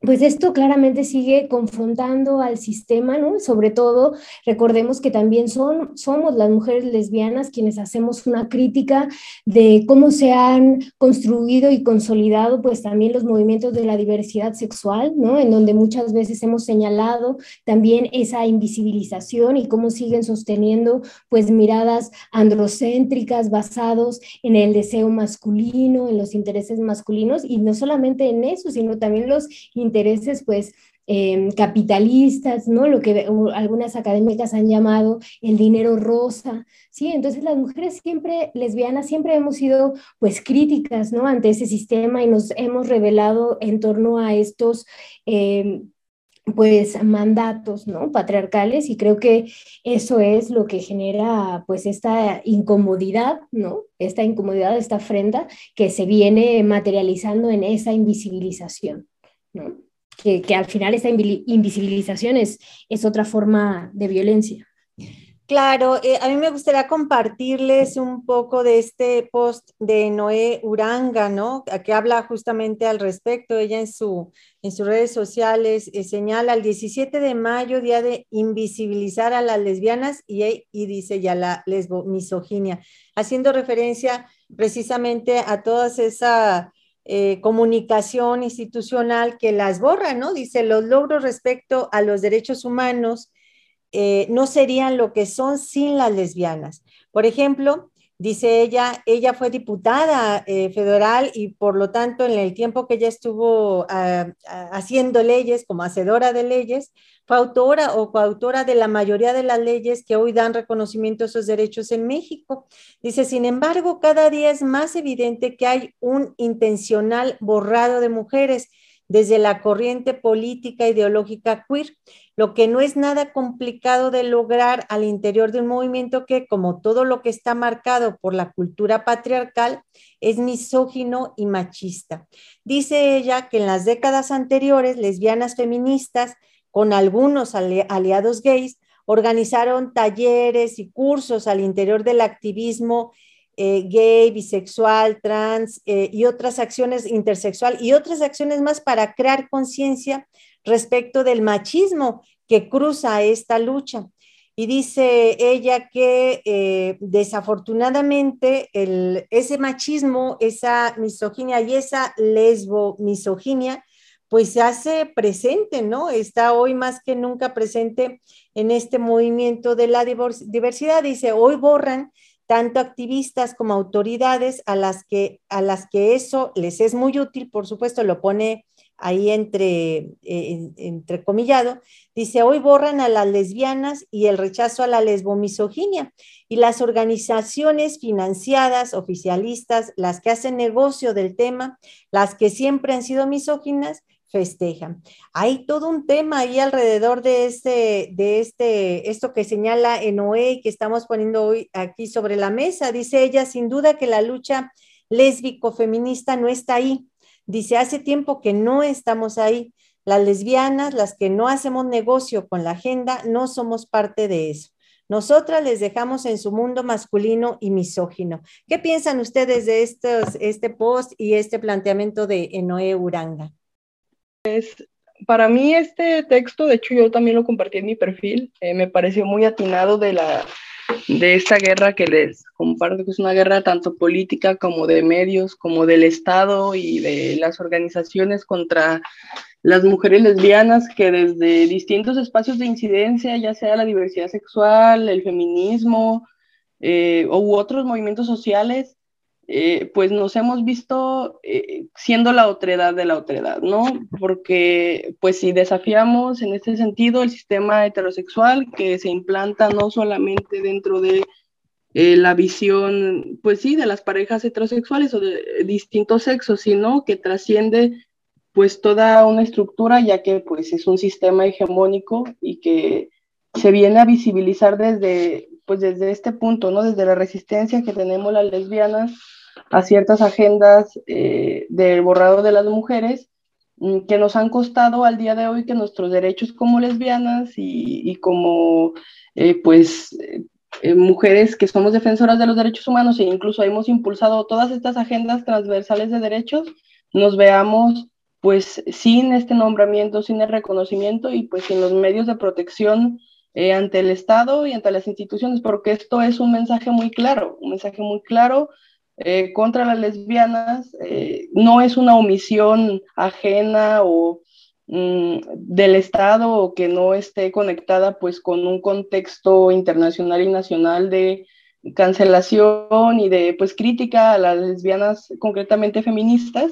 pues esto claramente sigue confrontando al sistema, ¿no? Sobre todo, recordemos que también son, somos las mujeres lesbianas quienes hacemos una crítica de cómo se han construido y consolidado, pues también los movimientos de la diversidad sexual, ¿no? En donde muchas veces hemos señalado también esa invisibilización y cómo siguen sosteniendo, pues, miradas androcéntricas basados en el deseo masculino, en los intereses masculinos, y no solamente en eso, sino también los intereses intereses pues em, capitalistas, ¿no? Lo que algunas académicas han llamado el dinero rosa, ¿sí? Entonces las mujeres siempre, lesbianas, siempre hemos sido pues críticas, ¿no? Ante ese sistema y nos hemos revelado en torno a estos... Em, pues mandatos no patriarcales y creo que eso es lo que genera pues esta incomodidad no esta incomodidad esta afrenta que se viene materializando en esa invisibilización no que, al final esa invisibilización es, es otra forma de violencia. Claro, eh, a mí me gustaría compartirles un poco de este post de Noé Uranga, ¿no? Que habla justamente al respecto. Ella en, su, en sus redes sociales eh, señala el 17 de mayo, día de invisibilizar a las lesbianas y, y dice ya la lesbo misoginia, haciendo referencia precisamente a todas esas eh, comunicación institucional que las borra, ¿no? Dice, los logros respecto a los derechos humanos eh, no serían lo que son sin las lesbianas. Por ejemplo, dice ella, ella fue diputada eh, federal y por lo tanto en el tiempo que ella estuvo ah, ah, haciendo leyes, como hacedora de leyes, fue autora o coautora de la mayoría de las leyes que hoy dan reconocimiento a esos derechos en México. Dice, sin embargo, cada día es más evidente que hay un intencional borrado de mujeres desde la corriente política ideológica queer, lo que no es nada complicado de lograr al interior de un movimiento que, como todo lo que está marcado por la cultura patriarcal, es misógino y machista. Dice ella que en las décadas anteriores, lesbianas feministas con algunos aliados gays, organizaron talleres y cursos al interior del activismo eh, gay, bisexual, trans eh, y otras acciones intersexual y otras acciones más para crear conciencia respecto del machismo que cruza esta lucha. Y dice ella que eh, desafortunadamente ese machismo, esa misoginia y esa lesbo misoginia pues se hace presente, ¿no? Está hoy más que nunca presente en este movimiento de la diversidad. Dice, hoy borran tanto activistas como autoridades a las que, a las que eso les es muy útil, por supuesto, lo pone ahí entre, eh, entrecomillado, dice, hoy borran a las lesbianas y el rechazo a la lesbomisoginia. Y las organizaciones financiadas, oficialistas, las que hacen negocio del tema, las que siempre han sido misóginas, festejan. Hay todo un tema ahí alrededor de este, de este, esto que señala Enoé y que estamos poniendo hoy aquí sobre la mesa. Dice ella, sin duda que la lucha lésbico-feminista no está ahí. Dice, hace tiempo que no estamos ahí. Las lesbianas, las que no hacemos negocio con la agenda, no somos parte de eso. Nosotras les dejamos en su mundo masculino y misógino. ¿Qué piensan ustedes de estos, este post y este planteamiento de Enoé Uranga? Pues para mí este texto, de hecho yo también lo compartí en mi perfil, eh, me pareció muy atinado de, la, de esta guerra que les comparto, que es una guerra tanto política como de medios, como del Estado y de las organizaciones contra las mujeres lesbianas que desde distintos espacios de incidencia, ya sea la diversidad sexual, el feminismo eh, u otros movimientos sociales, eh, pues nos hemos visto eh, siendo la otredad de la otredad, ¿no? Porque pues si desafiamos en este sentido el sistema heterosexual que se implanta no solamente dentro de eh, la visión, pues sí, de las parejas heterosexuales o de distintos sexos, sino que trasciende pues toda una estructura, ya que pues es un sistema hegemónico y que se viene a visibilizar desde, pues desde este punto, ¿no? Desde la resistencia que tenemos las lesbianas a ciertas agendas eh, del borrado de las mujeres mm, que nos han costado al día de hoy que nuestros derechos como lesbianas y, como eh, pues eh, mujeres que somos defensoras de los derechos humanos e incluso hemos impulsado todas estas agendas transversales de derechos, nos veamos pues sin este nombramiento, sin el reconocimiento y pues sin los medios de protección ante el Estado y ante las instituciones, porque esto es un mensaje muy claro, un mensaje muy claro eh, contra las lesbianas eh, no es una omisión ajena o mm, del Estado o que no esté conectada pues con un contexto internacional y nacional de cancelación y de pues crítica a las lesbianas concretamente feministas,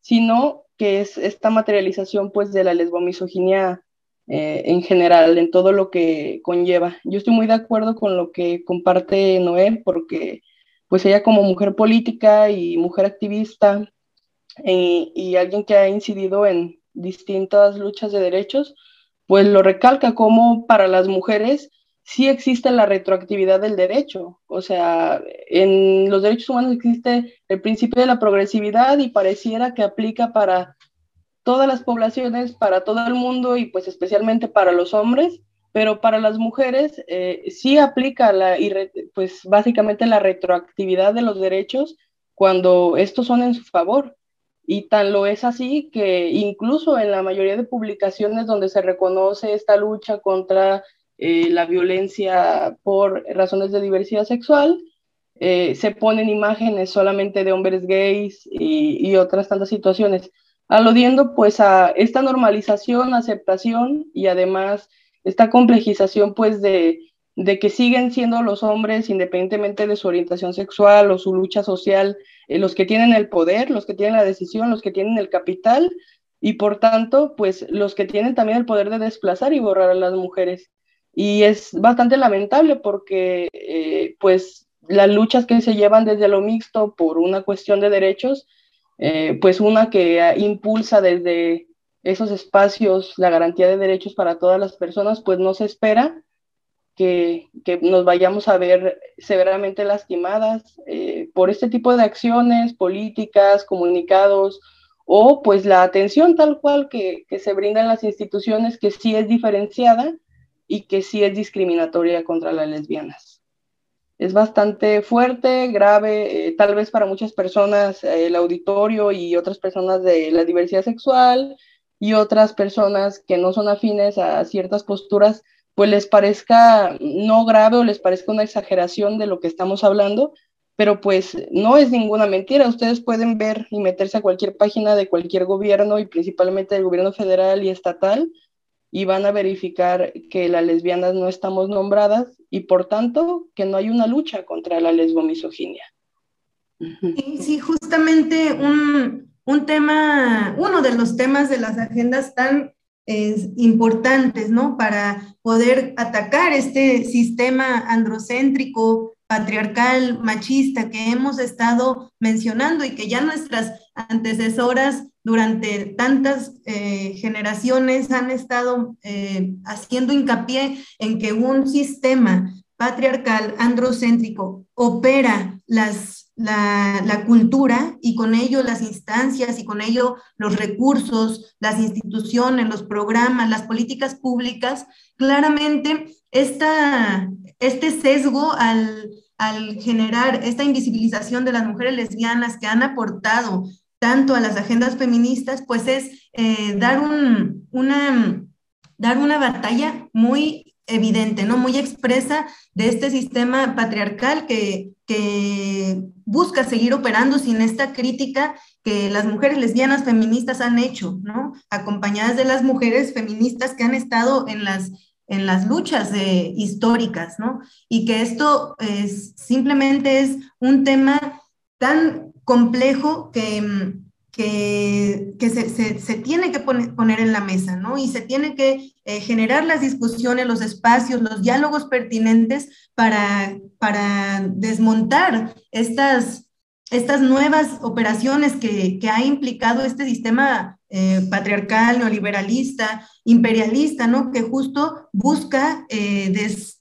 sino que es esta materialización pues de la lesbomisoginia eh, en general, en todo lo que conlleva. Yo estoy muy de acuerdo con lo que comparte Noé porque pues ella como mujer política y mujer activista eh, y alguien que ha incidido en distintas luchas de derechos, pues lo recalca como para las mujeres sí existe la retroactividad del derecho. O sea, en los derechos humanos existe el principio de la progresividad y pareciera que aplica para todas las poblaciones, para todo el mundo y pues especialmente para los hombres, pero para las mujeres eh, sí aplica la, pues básicamente la retroactividad de los derechos cuando estos son en su favor. Y tan lo es así que incluso en la mayoría de publicaciones donde se reconoce esta lucha contra eh, la violencia por razones de diversidad sexual, eh, se ponen imágenes solamente de hombres gays y, y otras tantas situaciones, aludiendo pues a esta normalización, aceptación y además esta complejización pues de, que siguen siendo los hombres, independientemente de su orientación sexual o su lucha social, eh, los que tienen el poder, los que tienen la decisión, los que tienen el capital y por tanto, pues los que tienen también el poder de desplazar y borrar a las mujeres. Y es bastante lamentable porque eh, pues las luchas que se llevan desde lo mixto por una cuestión de derechos, eh, pues una que impulsa desde esos espacios, la garantía de derechos para todas las personas, pues no se espera que, nos vayamos a ver severamente lastimadas eh, por este tipo de acciones políticas, comunicados o pues la atención tal cual que, se brinda en las instituciones que sí es diferenciada y que sí es discriminatoria contra las lesbianas. Es bastante fuerte, grave, eh, tal vez para muchas personas, eh, el auditorio y otras personas de la diversidad sexual, y otras personas que no son afines a ciertas posturas, pues les parezca no grave o les parezca una exageración de lo que estamos hablando, pero pues no es ninguna mentira. Ustedes pueden ver y meterse a cualquier página de cualquier gobierno y principalmente del gobierno federal y estatal y van a verificar que las lesbianas no estamos nombradas y por tanto que no hay una lucha contra la lesbomisoginia. Sí, sí, justamente un, un tema, uno de los temas de las agendas tan importantes, ¿no? Para poder atacar este sistema androcéntrico, patriarcal, machista que hemos estado mencionando y que ya nuestras antecesoras durante tantas eh, generaciones han estado eh, haciendo hincapié en que un sistema patriarcal, androcéntrico, opera las la, cultura y con ello las instancias y con ello los recursos, las instituciones, los programas, las políticas públicas, claramente esta, este sesgo al, generar esta invisibilización de las mujeres lesbianas que han aportado tanto a las agendas feministas, pues es eh, dar, un, una, dar una batalla muy evidente, ¿no? Muy expresa de este sistema patriarcal que, busca seguir operando sin esta crítica que las mujeres lesbianas feministas han hecho, ¿no? Acompañadas de las mujeres feministas que han estado en las, en las luchas históricas, ¿no? Y que esto es, simplemente es un tema tan complejo que, que, se, tiene que poner, en la mesa, ¿no? Y se tiene que eh, generar las discusiones, los espacios, los diálogos pertinentes para, para desmontar estas, estas nuevas operaciones que, ha implicado este sistema eh, patriarcal, neoliberalista, imperialista, ¿no? Que justo busca eh, des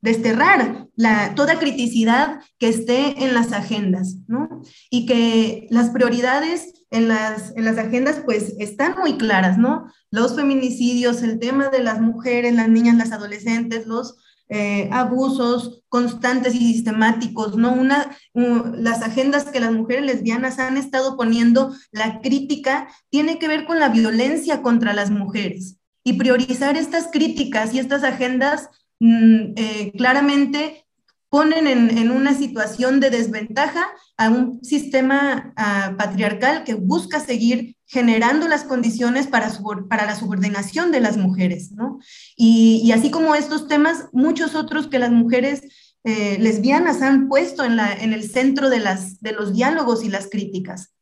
desterrar la, toda criticidad que esté en las agendas, ¿no? Y que las prioridades en las, en las agendas pues están muy claras, ¿no? Los feminicidios, el tema de las mujeres, las niñas, las adolescentes, los eh, abusos constantes y sistemáticos, ¿no? Una, las agendas que las mujeres lesbianas han estado poniendo, la crítica, tiene que ver con la violencia contra las mujeres. Y priorizar estas críticas y estas agendas Mm, eh, claramente ponen en, una situación de desventaja a un sistema ah, patriarcal que busca seguir generando las condiciones para, la subordinación de las mujeres, ¿no? Y, así como estos temas, muchos otros que las mujeres eh, lesbianas han puesto en, el centro de, los diálogos y las críticas.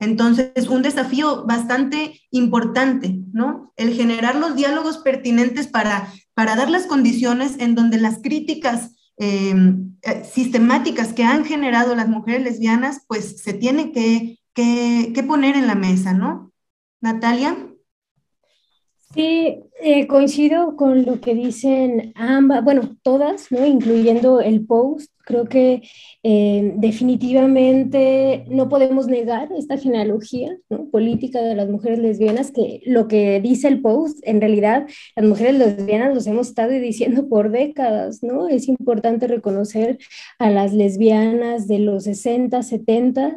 Entonces, es un desafío bastante importante, ¿no? El generar los diálogos pertinentes para dar las condiciones en donde las críticas em, eh, sistemáticas que han generado las mujeres lesbianas, pues se tiene que, que, poner en la mesa, ¿no? Natalia. Sí, eh, coincido con lo que dicen ambas, bueno, todas, ¿no? Incluyendo el post Creo que eh, definitivamente no podemos negar esta genealogía política de las mujeres lesbianas, que lo que dice el post, en realidad las mujeres lesbianas los hemos estado diciendo por décadas, ¿no? Es importante reconocer a las lesbianas de los 60, 70,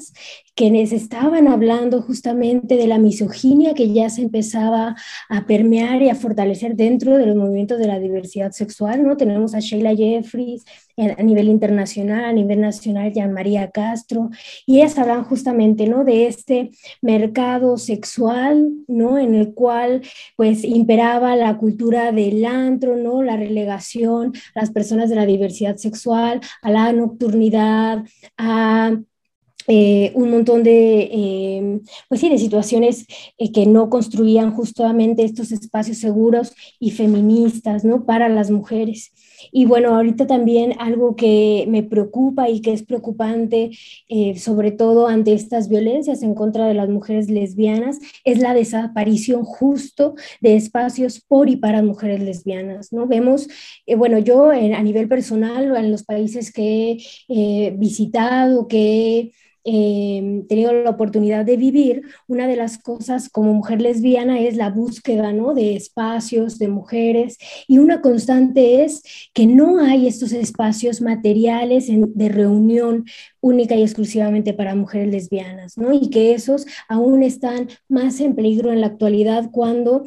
quienes estaban hablando justamente de la misoginia que ya se empezaba a permear y a fortalecer dentro de los movimientos de la diversidad sexual, ¿no? Tenemos a Sheila Jeffries, a nivel internacional, a nivel nacional, Jean María Castro, y ellas hablan justamente, ¿no? De este mercado sexual, ¿no? En el cual, pues, imperaba la cultura del antro, ¿no? La relegación a las personas de la diversidad sexual, a la nocturnidad, a eh, un montón de, eh, pues sí, de situaciones eh, que no construían justamente estos espacios seguros y feministas, ¿no? Para las mujeres. Y bueno, ahorita también algo que me preocupa y que es preocupante, sobre todo ante estas violencias en contra de las mujeres lesbianas, es la desaparición justo de espacios por y para mujeres lesbianas, ¿no? Vemos, bueno, yo a nivel personal, en los países que he visitado, que eh, tenido la oportunidad de vivir, una de las cosas como mujer lesbiana es la búsqueda ¿no? de espacios, de mujeres, y una constante es que no hay estos espacios materiales de reunión única y exclusivamente para mujeres lesbianas, ¿no? y que esos aún están más en peligro en la actualidad cuando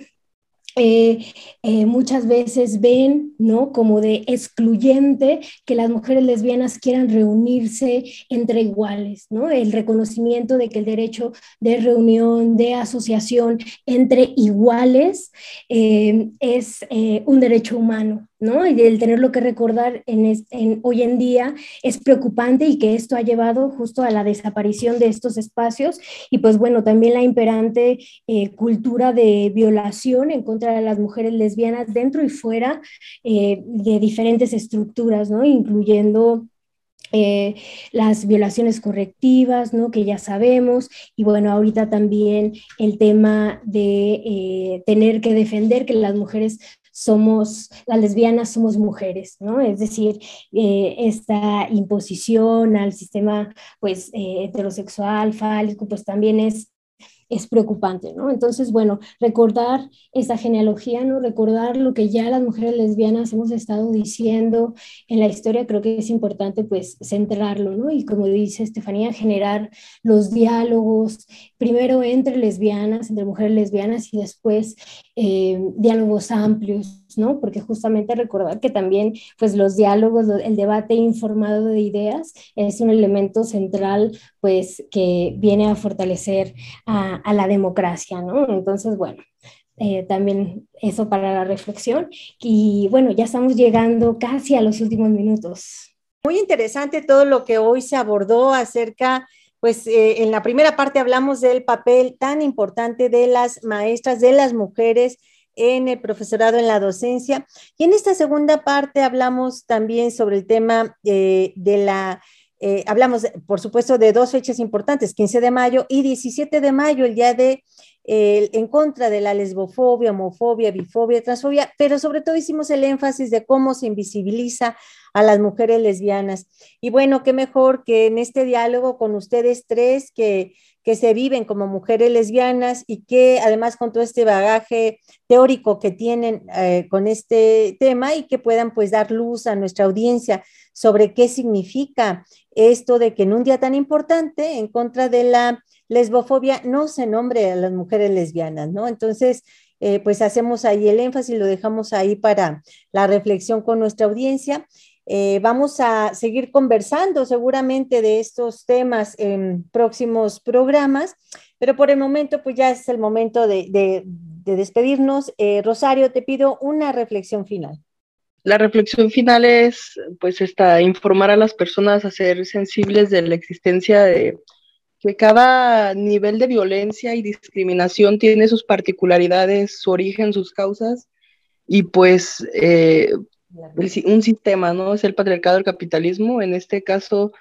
eh, eh, muchas veces ven, ¿no? Como de excluyente que las mujeres lesbianas quieran reunirse entre iguales, ¿no? El reconocimiento de que el derecho de reunión, de asociación entre iguales eh, es un derecho humano, ¿no? Y el tenerlo que recordar hoy en día es preocupante y que esto ha llevado justo a la desaparición de estos espacios y pues bueno, también la imperante eh, cultura de violación en contra de las mujeres lesbianas dentro y fuera eh, de diferentes estructuras, ¿no? Incluyendo eh, las violaciones correctivas, ¿no? que ya sabemos, y bueno, ahorita también el tema de tener que defender que las mujeres somos, las lesbianas somos mujeres, ¿no? Es decir, eh, esta imposición al sistema, pues, eh, heterosexual, fálico, pues también es es preocupante, ¿no? Entonces, bueno, recordar esa genealogía, ¿no? Recordar lo que ya las mujeres lesbianas hemos estado diciendo en la historia, creo que es importante, pues, centrarlo, ¿no? Y como dice Estefanía, generar los diálogos, primero entre lesbianas, entre mujeres lesbianas y después eh, diálogos amplios, ¿no? Porque justamente recordar que también, pues los diálogos, el debate informado de ideas es un elemento central, pues, que viene a fortalecer a, la democracia, ¿no? Entonces, bueno. Eh, también eso para la reflexión. Y bueno, ya estamos llegando casi a los últimos minutos. Muy interesante todo lo que hoy se abordó acerca pues eh, en la primera parte hablamos del papel tan importante de las maestras, de las mujeres en el profesorado, en la docencia. Y en esta segunda parte hablamos también sobre el tema eh, de la, eh, hablamos, por supuesto, de dos fechas importantes, 15 de mayo y 17 de mayo, el día de en contra de la lesbofobia, homofobia, bifobia, transfobia, pero sobre todo hicimos el énfasis de cómo se invisibiliza a las mujeres lesbianas. Y bueno, qué mejor que en este diálogo con ustedes tres que, que se viven como mujeres lesbianas y que además con todo este bagaje teórico que tienen eh, con este tema y que puedan pues dar luz a nuestra audiencia sobre qué significa esto de que en un día tan importante en contra de la lesbofobia no se nombre a las mujeres lesbianas, ¿no? Entonces, eh, pues hacemos ahí el énfasis, lo dejamos ahí para la reflexión con nuestra audiencia. Eh, vamos a seguir conversando seguramente de estos temas en próximos programas, pero por el momento, pues ya es el momento de, despedirnos. Eh, Rosario, te pido una reflexión final. La reflexión final es, pues, esta, informar a las personas a ser sensibles de la existencia de que cada nivel de violencia y discriminación tiene sus particularidades, su origen, sus causas, y pues eh, un sistema, ¿no? Es el patriarcado del capitalismo. En este caso,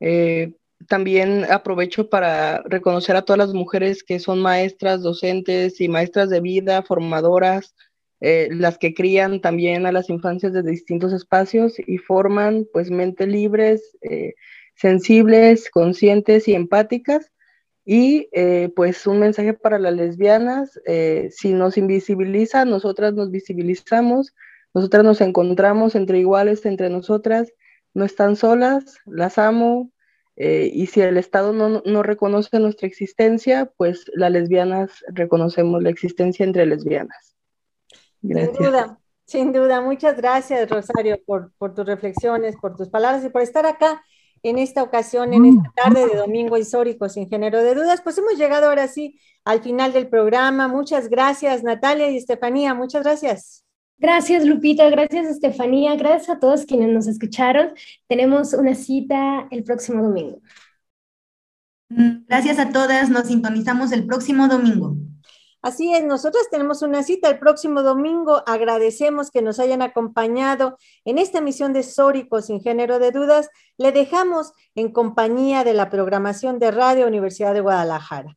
eh, también aprovecho para reconocer a todas las mujeres que son maestras, docentes y maestras de vida, formadoras, eh, las que crían también a las infancias de distintos espacios y forman pues mentes libres, eh, sensibles, conscientes y empáticas. Y pues un mensaje para las lesbianas, si nos invisibiliza, nosotras nos visibilizamos, nosotras nos encontramos entre iguales, entre nosotras, no están solas, las amo, eh, y si el Estado no, reconoce nuestra existencia, pues las lesbianas reconocemos la existencia entre lesbianas. Gracias. Sin duda, sin duda. Muchas gracias, Rosario, por, por tus reflexiones, por tus palabras y por estar acá en esta ocasión, en esta tarde de Domingo Histórico, sin género de dudas. Pues hemos llegado ahora sí al final del programa. Muchas gracias, Natalia y Estefanía. Muchas gracias. Gracias, Lupita. Gracias, Estefanía. Gracias a todos quienes nos escucharon. Tenemos una cita el próximo domingo. Mm, gracias a todas. Nos sintonizamos el próximo domingo. Así es, nosotros tenemos una cita el próximo domingo. Agradecemos que nos hayan acompañado en esta emisión de Sórico sin género de dudas. Le dejamos en compañía de la programación de Radio Universidad de Guadalajara.